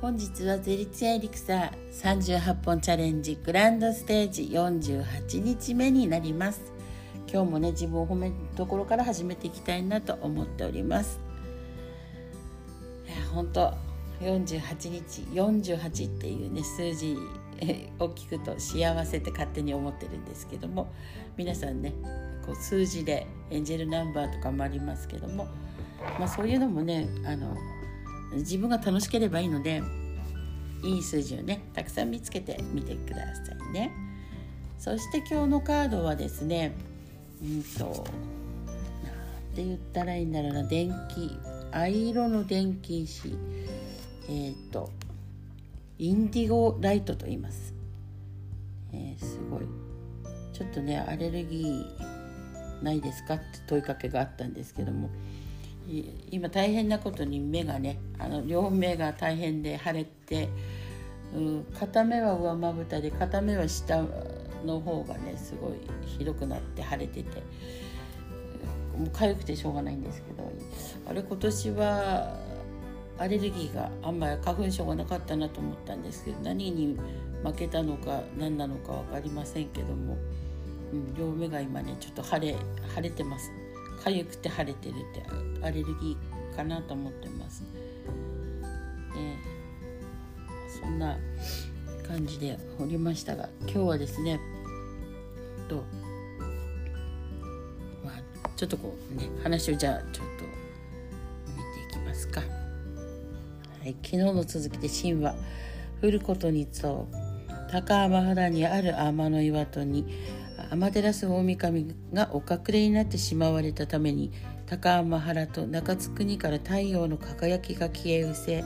本日はゼリツヤエリクサー38本チャレンジグランドステージ48日目になります。今日もね自分を褒めるところから始めていきたいなと思っております。いや本当48日48っていうね数字を聞くと幸せって勝手に思ってるんですけども皆さんねこう数字でエンジェルナンバーとかもありますけども、まあ、そういうのもねあの自分が楽しければいいのでいい数字をねたくさん見つけてみてくださいね。そして今日のカードはですねうんとなんて言ったらいいんだろうな電気藍色の電気石。えっ、ー、とインディゴライトと言います、えー、すごい。ちょっとねアレルギーないですかって問いかけがあったんですけども今大変なことに目がねあの両目が大変で腫れて、うん、片目は上まぶたで片目は下の方がねすごいひどくなって腫れててもう痒くてしょうがないんですけどあれ今年はアレルギーがあんまり花粉症がなかったなと思ったんですけど何に負けたのか何なのか分かりませんけども、うん、両目が今ねちょっと腫れ腫れてます。痒くて腫れてるってアレルギーかなと思ってます。えー、そんな感じでおりましたが今日はですねと、まあ、ちょっとこうね話をじゃあちょっと見ていきますか。はい、昨日の続きで神話降ることにと高天原にある天の岩戸に天照大神がお隠れになってしまわれたために高天原と中津国から太陽の輝きが消え失せ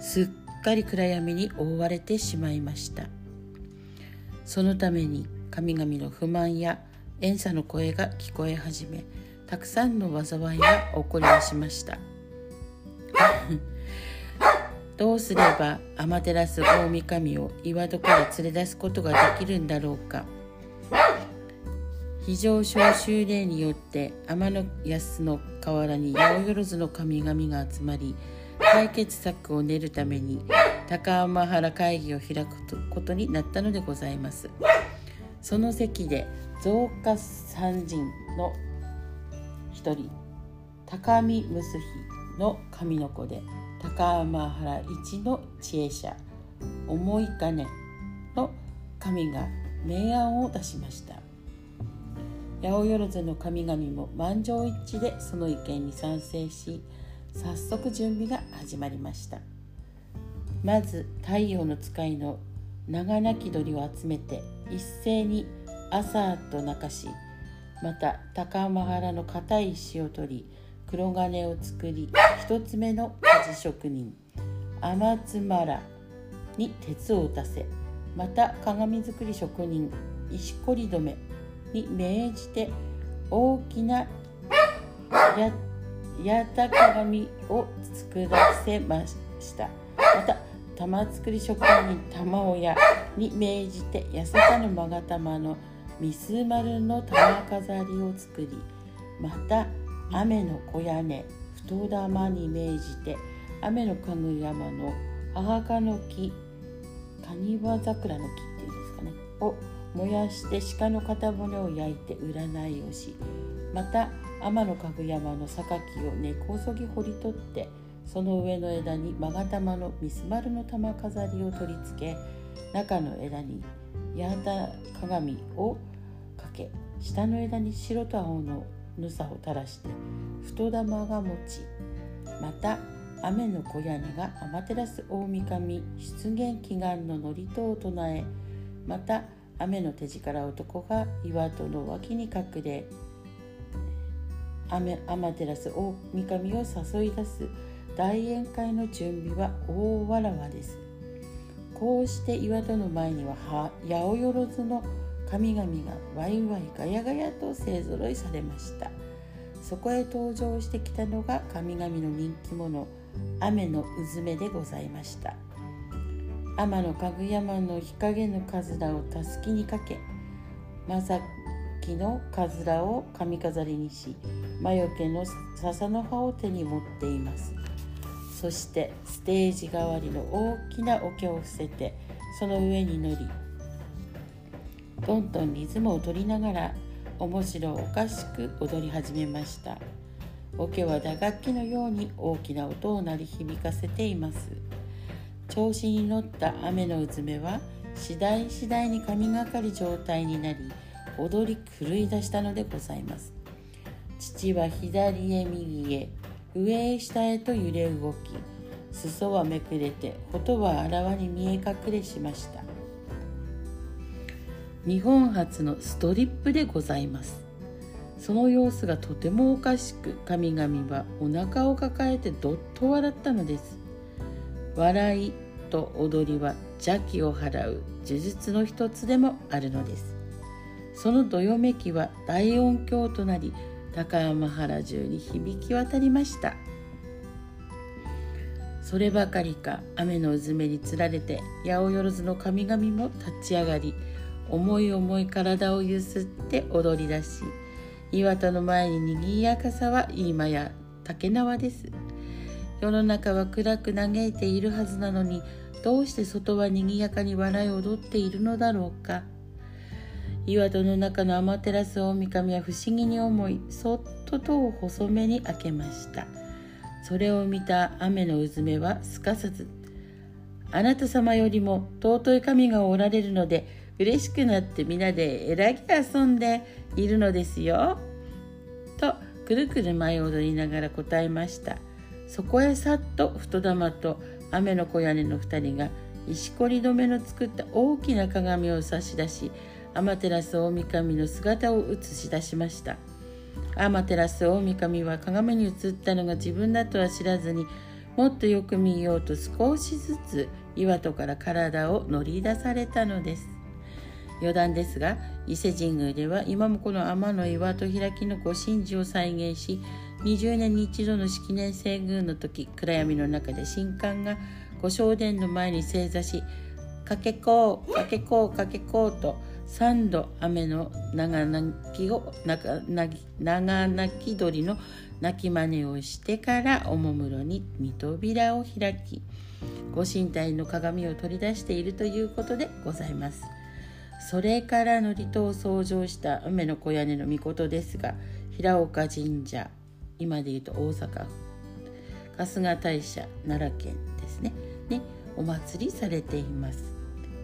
すっかり暗闇に覆われてしまいました。そのために神々の不満や怨嗟の声が聞こえ始めたくさんの災いが起こりはしました。どうすれば天照大神を岩戸から連れ出すことができるんだろうか。非常招集令によって天の安の河原に八百万の神々が集まり解決策を練るために高天原会議を開くことになったのでございます。その席で増加三人の一人高見むすひの神の子で高天原一の知恵者思い金の神が明暗を出しました。八百万の神々も満場一致でその意見に賛成し早速準備が始まりました。まず太陽の使いの長鳴き鳥を集めて一斉に朝と泣かしまた高天原の硬い石を取り黒金を作り一つ目の鍛冶職人天津原に鉄を打たせまた鏡作り職人石こり止めに命じて大きなやた鏡を作らせました。また玉作り職人玉親に命じて八坂の勾玉の三す丸の玉飾りを作りまた雨の小屋根太玉に命じて雨の家具山の母かの木蟹場桜の木っていうんですかねを燃やして鹿の肩骨を焼いて占いをしまた天のかぐ山の榊を根こそぎ掘り取ってその上の枝に勾玉のミスマルの玉飾りを取り付け中の枝に八幡鏡をかけ下の枝に白と青のぬさを垂らして太玉が持ちまた雨の小屋根が天照大神出現祈願の祝詞を唱えまた雨の手力男が岩戸の脇に隠れ雨天照大神を誘い出す大宴会の準備は大わらわです。こうして岩戸の前には八百万の神々がワイワイガヤガヤと勢ぞろいされました。そこへ登場してきたのが神々の人気者雨のうずめでございました。天のかぐ山の日陰のかずらをたすきにかけまさきのかずらを髪飾りにし魔除けの笹の葉を手に持っています。そしてステージ代わりの大きな桶を伏せてその上に乗りどんどんリズムを取りながら面白おかしく踊り始めました。桶は打楽器のように大きな音を鳴り響かせています。調子に乗った雨のうずめは次第次第に神がかり状態になり踊り狂い出したのでございます。父は左へ右へ上へ下へと揺れ動き裾はめくれて音はあらわに見え隠れしました。日本初のストリップでございます。その様子がとてもおかしく神々はお腹を抱えてどっと笑ったのです。笑いと踊りは邪気を払う呪術の一つでもあるのです。そのどよめきは大音響となり高山原中に響き渡りました。そればかりか雨のうずめにつられて八百万の神々も立ち上がり重い重い体をゆすって踊り出し岩田の前ににぎやかさは今や竹縄です。世の中は暗く嘆いているはずなのにどうして外はにぎやかに笑い踊っているのだろうか。岩戸の中の天照大神は不思議に思いそっと戸を細めに開けました。それを見た雨のうずめはすかさず「あなた様よりも尊い神がおられるので嬉しくなって皆でえらぎ遊んでいるのですよ」とくるくる舞い踊りながら答えました。そこへさっと太玉と雨の小屋根の2人が石こり止めの作った大きな鏡を差し出し天照大神の姿を映し出しました。天照大神は鏡に映ったのが自分だとは知らずにもっとよく見ようと少しずつ岩戸から体を乗り出されたのです。余談ですが伊勢神宮では今もこの天の岩戸開きのご神事を再現し20年に一度の式年遷宮の時暗闇の中で神官が御正殿の前に正座し「かけこうかけこうかけこう」と3度雨の長泣きを長泣き鳥の鳴き真似をしてからおもむろに見扉を開きご神体の鏡を取り出しているということでございます。それからの離島を創造した梅の小屋根の御事ですが平岡神社今でいうと大阪。春日大社奈良県ですね。にお祭りされています。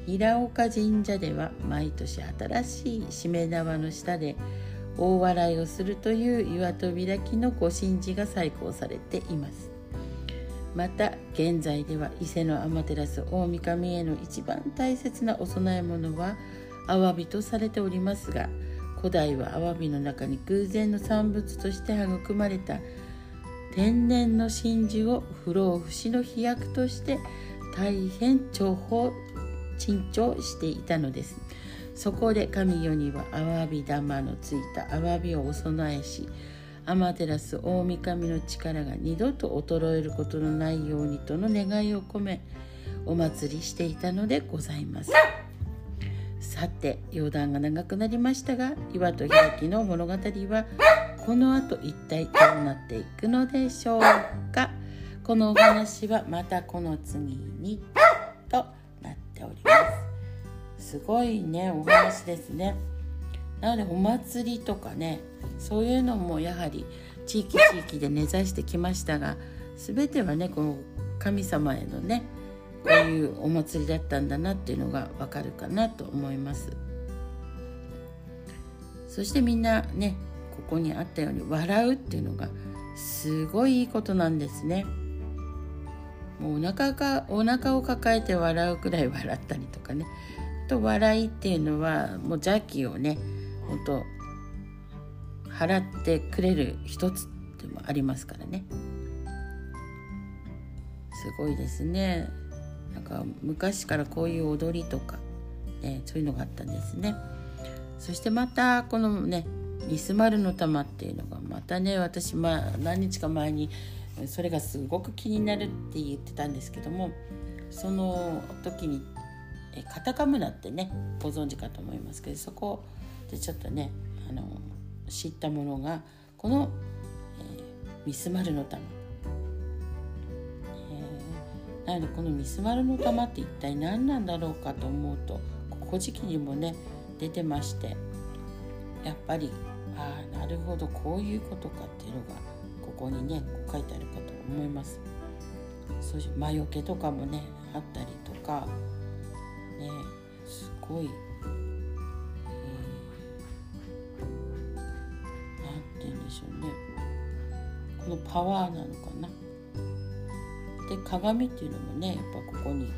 平岡神社では毎年新しいしめ縄の下で大笑いをするという岩戸開きのご神事が再興されています。また現在では伊勢の天照大神への一番大切なお供え物はアワビとされておりますが古代はアワビの中に偶然の産物として育まれた天然の真珠を不老不死の飛躍として大変重宝珍重していたのです。そこで神世にはアワビ玉のついたアワビをお供えし天照大神の力が二度と衰えることのないようにとの願いを込めお祭りしていたのでございます。さて余談が長くなりましたが岩と開きの物語はこの後一体どうなっていくのでしょうか。このお話はまたこの次にとなっております。すごいねお話ですね。なのでお祭りとかねそういうのもやはり地域地域で根ざしてきましたが全てはねこの神様へのねこういうお祭りだったんだなっていうのがわかるかなと思います。そしてみんなねここにあったように笑うっていうのがすごいいいことなんですね。もうお腹がお腹を抱えて笑うくらい笑ったりとかね。と笑いっていうのはもう邪気をね本当払ってくれる一つでもありますからね。すごいですね。なんか昔からこういう踊りとか、ね、そういうのがあったんですね。そしてまたこのねミスマルの玉っていうのがまたね私、まあ、何日か前にそれがすごく気になるって言ってたんですけどもその時にえカタカムナってねご存知かと思いますけどそこでちょっとねあの知ったものがこの、えー、ミスマルの玉。なのでこのミスマルの玉って一体何なんだろうかと思うと「古事記」にもね出てましてやっぱりああなるほどこういうことかっていうのがここにね書いてあるかと思います。そういう魔除けとかもねあったりとかねすごい、えー、なんて言うんでしょうねこのパワーなのかな。で鏡っていうのもねやっぱここに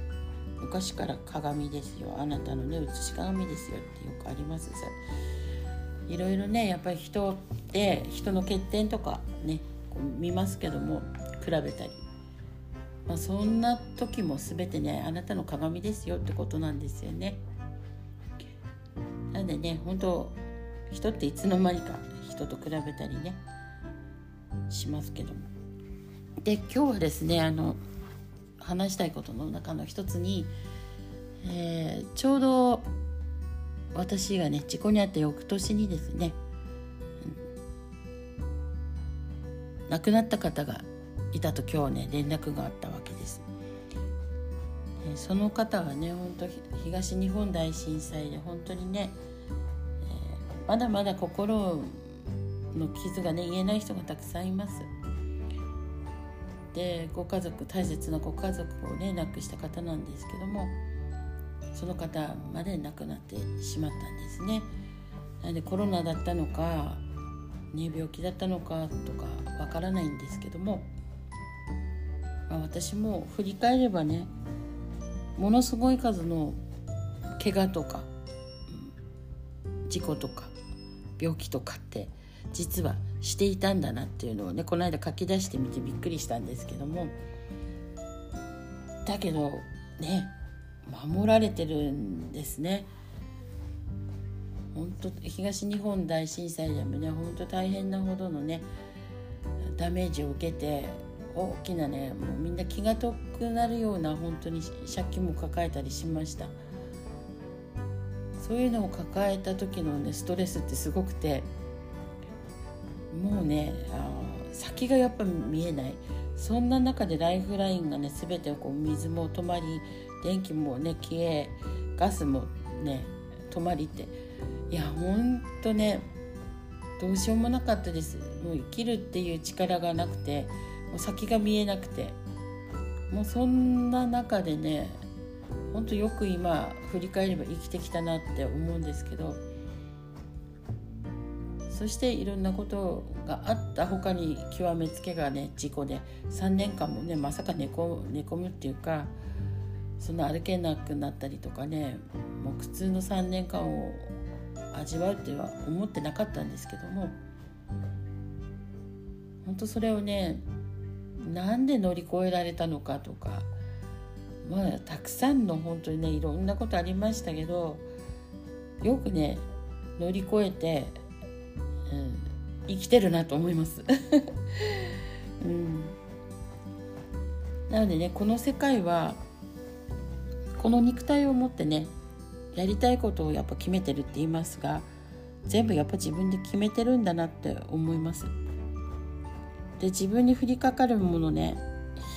昔から鏡ですよ。あなたのね写し鏡ですよ。ってよくあります。さいろいろねやっぱり人って人の欠点とかねこう見ますけども比べたり、まあ、そんな時も全てねあなたの鏡ですよ。ってことなんですよね。なんでね本当人っていつの間にか人と比べたりねしますけども。で今日はですねあの話したいことの中の一つに、えー、ちょうど私がね事故に遭った翌年にですね、亡くなった方がいたと今日ね連絡があったわけです。えその方はね本当東日本大震災で本当にね、えー、まだまだ心の傷がね言えない人がたくさんいます。でご家族大切なご家族をね亡くした方なんですけどもその方まで亡くなってしまったんですね。なのでコロナだったのか、ね、病気だったのかとかわからないんですけども、まあ、私も振り返ればねものすごい数の怪我とか事故とか病気とかって実はしていたんだなっていうのをねこの間書き出してみてびっくりしたんですけどもだけどね守られてるんですね。本当東日本大震災でもね本当大変なほどのねダメージを受けて大きなねもうみんな気が遠くなるような本当に借金も抱えたりしましたそういうのを抱えた時のねストレスってすごくてもうねあ先がやっぱ見えない。そんな中でライフラインがね全てこう水も止まり電気もね消えガスもね止まりって。いやほんとねどうしようもなかったです。もう生きるっていう力がなくてもう先が見えなくて。もうそんな中でねほんとよく今振り返れば生きてきたなって思うんですけどそしていろんなことがあった他に極めつけがね事故で3年間もねまさか寝こ寝込むっていうかその歩けなくなったりとかねもう苦痛の3年間を味わうっては思ってなかったんですけども本当それをねなんで乗り越えられたのかとかまあたくさんの本当にねいろんなことありましたけどよくね乗り越えてうん、生きてるなと思います。うん、なのでねこの世界はこの肉体を持ってねやりたいことをやっぱ決めてるって言いますが全部やっぱ自分で決めてるんだなって思います。で自分に降りかかるものね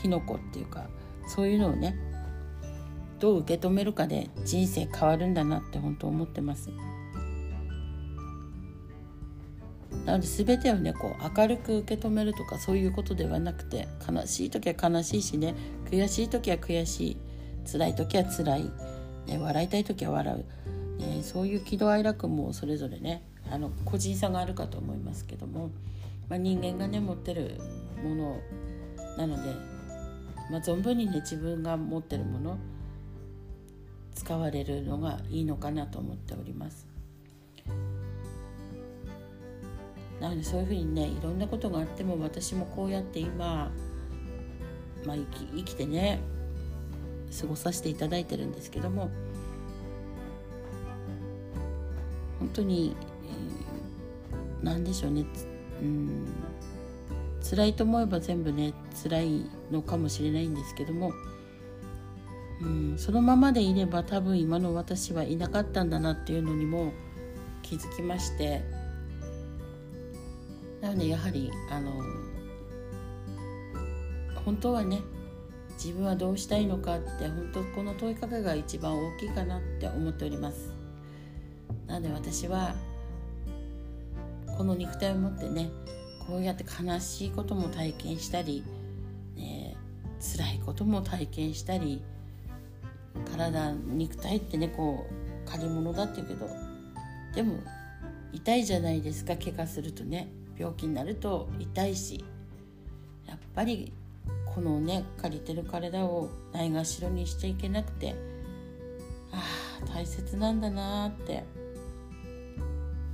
火の粉っていうかそういうのをねどう受け止めるかで人生変わるんだなって本当思ってます。なので全てをねこう明るく受け止めるとかそういうことではなくて悲しい時は悲しいしね悔しい時は悔しい辛い時は辛い、ね、笑いたい時は笑う、ね、そういう喜怒哀楽もそれぞれねあの個人差があるかと思いますけども、まあ、人間がね持ってるものなので、まあ、存分にね自分が持ってるもの使われるのがいいのかなと思っております。なのでそういうふうにねいろんなことがあっても私もこうやって今、まあ、生き生きてね過ごさせていただいてるんですけども本当に、えー、何でしょうねうん辛いと思えば全部ね辛いのかもしれないんですけども、うん、そのままでいれば多分今の私はいなかったんだなっていうのにも気づきまして。なのでやはりあの本当はね自分はどうしたいのかって本当この問いかけが一番大きいかなって思っております。なので私はこの肉体を持ってねこうやって悲しいことも体験したり、ね、辛いことも体験したり体肉体ってねこう借り物だって言うけどでも痛いじゃないですか怪我するとね病気になると痛いしやっぱりこのね借りてる体をないがしろにしていけなくてああ大切なんだなって。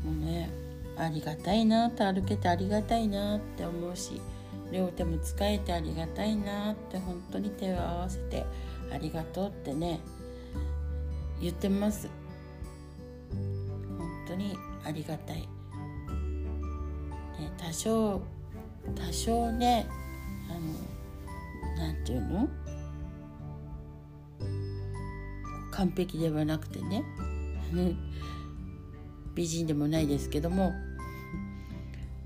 もうねありがたいなって歩けてありがたいなって思うし両手も使えてありがたいなって本当に手を合わせてありがとうってね言ってます。本当にありがたい、ね、多少多少ねあのなんていうの？完璧ではなくてね。美人でもないですけども。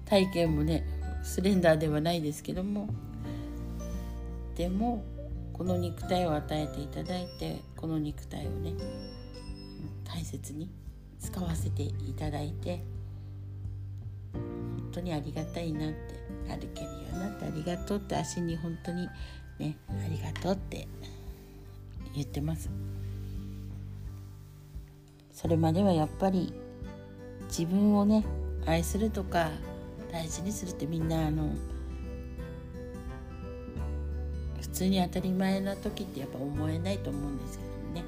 体型もねスレンダーではないですけども。でもこの肉体を与えていただいてこの肉体をね大切に使わせていただいて。当にありがたいなって歩けるようになってありがとうって足に本当にねありがとうって言ってます。それまではやっぱり自分をね愛するとか大事にするってみんなあの普通に当たり前な時ってやっぱ思えないと思うんですけどね。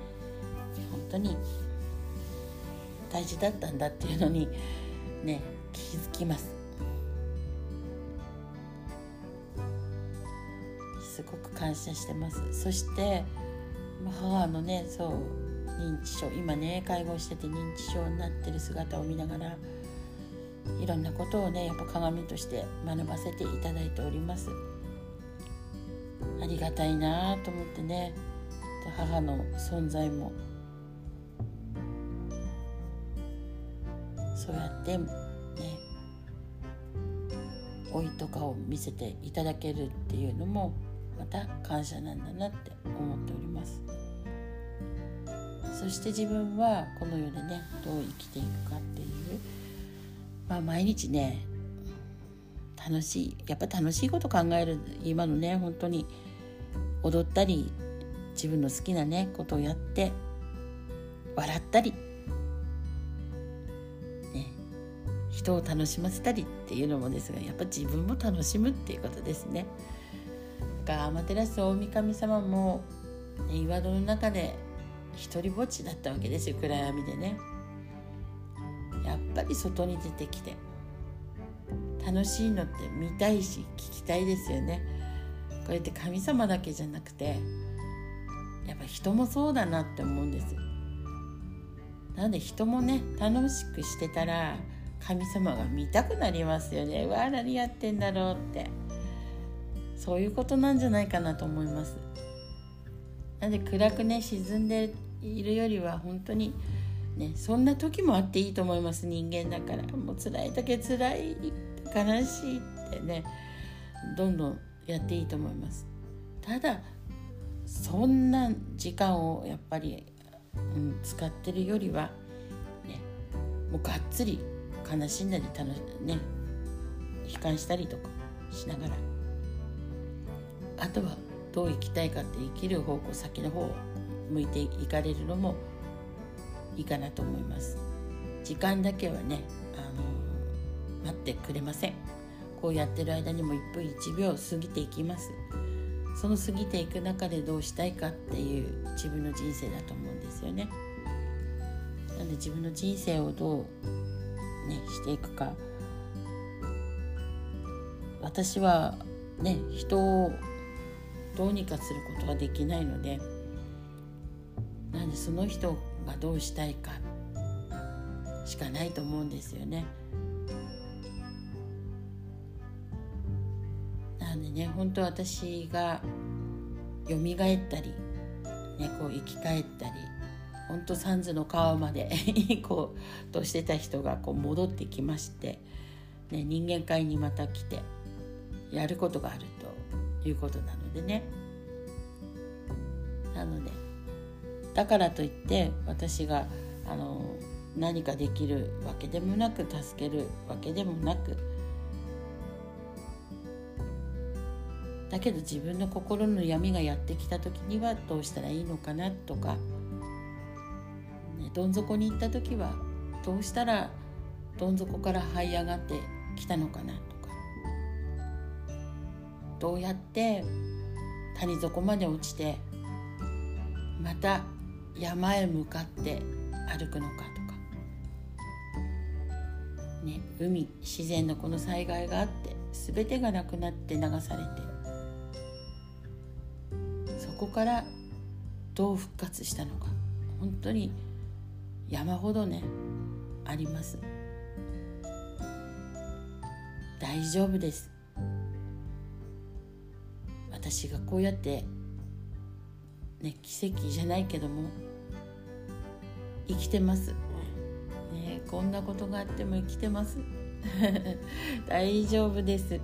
本当に大事だったんだっていうのにね気づきます。感謝してます。そして母のねそう認知症今ね介護してて認知症になってる姿を見ながらいろんなことをねやっぱ鏡として学ばせていただいております。ありがたいなと思ってね母の存在もそうやってね老いとかを見せていただけるっていうのもまた感謝なんだなって思っておりますそして自分はこの世でねどう生きていくかっていうまあ毎日ね楽しいやっぱ楽しいこと考える今のね本当に踊ったり自分の好きなねことをやって笑ったりね人を楽しませたりっていうのもですがやっぱ自分も楽しむっていうことですね。がアマテラス大神様も、岩戸の中で一りぼっちだったわけですよ暗闇でね。やっぱり外に出てきて楽しいのって見たいし聞きたいですよね。これって神様だけじゃなくてやっぱ人もそうだなって思うんです。なんで人もね楽しくしてたら神様が見たくなりますよねうわ何やってんだろうってそういうことなんじゃないかなと思います。なんで暗くね沈んでいるよりは本当にねそんな時もあっていいと思います人間だから。もう辛い時は辛い悲しいってねどんどんやっていいと思います。ただそんな時間をやっぱり、うん、使ってるよりはねもうがっつり悲しんだり楽ね悲観したりとかしながらあとはどう生きたいかって生きる方向先の方を向いていかれるのもいいかなと思います。時間だけはねあの待ってくれません。こうやってる間にも1分1秒過ぎていきます。その過ぎていく中でどうしたいかっていう自分の人生だと思うんですよね。なので自分の人生をどうねしていくか。私はね人をどうにかすることはできないのでなんでその人がどうしたいかしかないと思うんですよね。なんでね本当私が蘇ったり、ね、こう生き返ったり本当三途の川まで 行こうとしてた人がこう戻ってきまして、ね、人間界にまた来てやることがあるいうことなのでね。なのでだからといって私があの何かできるわけでもなく助けるわけでもなくだけど自分の心の闇がやってきた時にはどうしたらいいのかなとか、ね、どん底に行った時はどうしたらどん底から這い上がってきたのかな。どうやって谷底まで落ちてまた山へ向かって歩くのかとか、ね、海自然のこの災害があって全てがなくなって流されてそこからどう復活したのか。本当に山ほどねあります。大丈夫です。私がこうやってね奇跡じゃないけども生きてます、ね、こんなことがあっても生きてます。大丈夫です。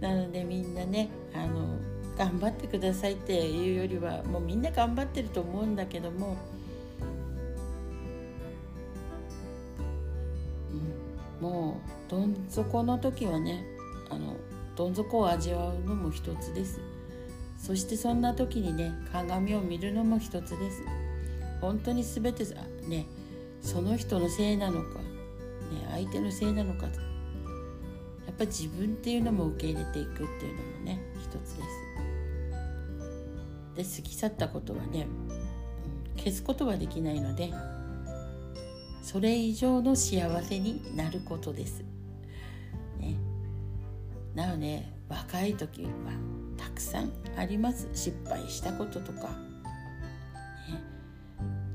なのでみんなねあの頑張ってくださいっていうよりはもうみんな頑張ってると思うんだけども、うん、もうどん底の時はねあのどん底を味わうのも一つです。そしてそんな時にね鏡を見るのも一つです。本当に全てねその人のせいなのか、ね、相手のせいなのか。やっぱ自分っていうのも受け入れていくっていうのもね一つです。で過ぎ去ったことはね、消すことはできないのでそれ以上の幸せになることです、ね、なので若い時はくさんあります。失敗したこととか、ね、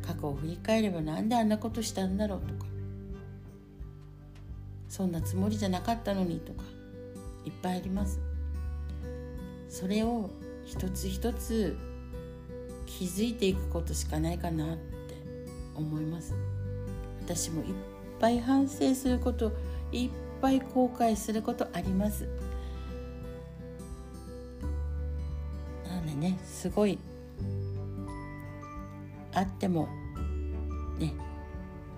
過去を振り返ればなんであんなことしたんだろうとか。そんなつもりじゃなかったのにとか。いっぱいあります。それを一つ一つ気づいていくことしかないかなって思います。私もいっぱい反省することいっぱい後悔することあります。ねすごい。あってもね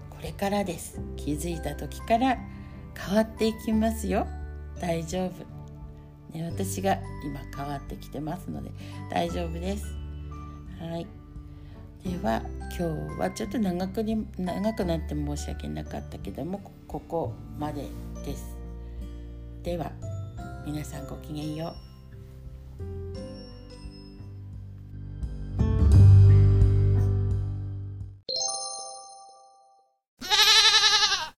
これからです。気づいた時から変わっていきますよ。大丈夫、ね、私が今変わってきてますので大丈夫です。はい。では今日はちょっと長くに長くなって申し訳なかったけどもここまでです。では皆さんごきげんよう。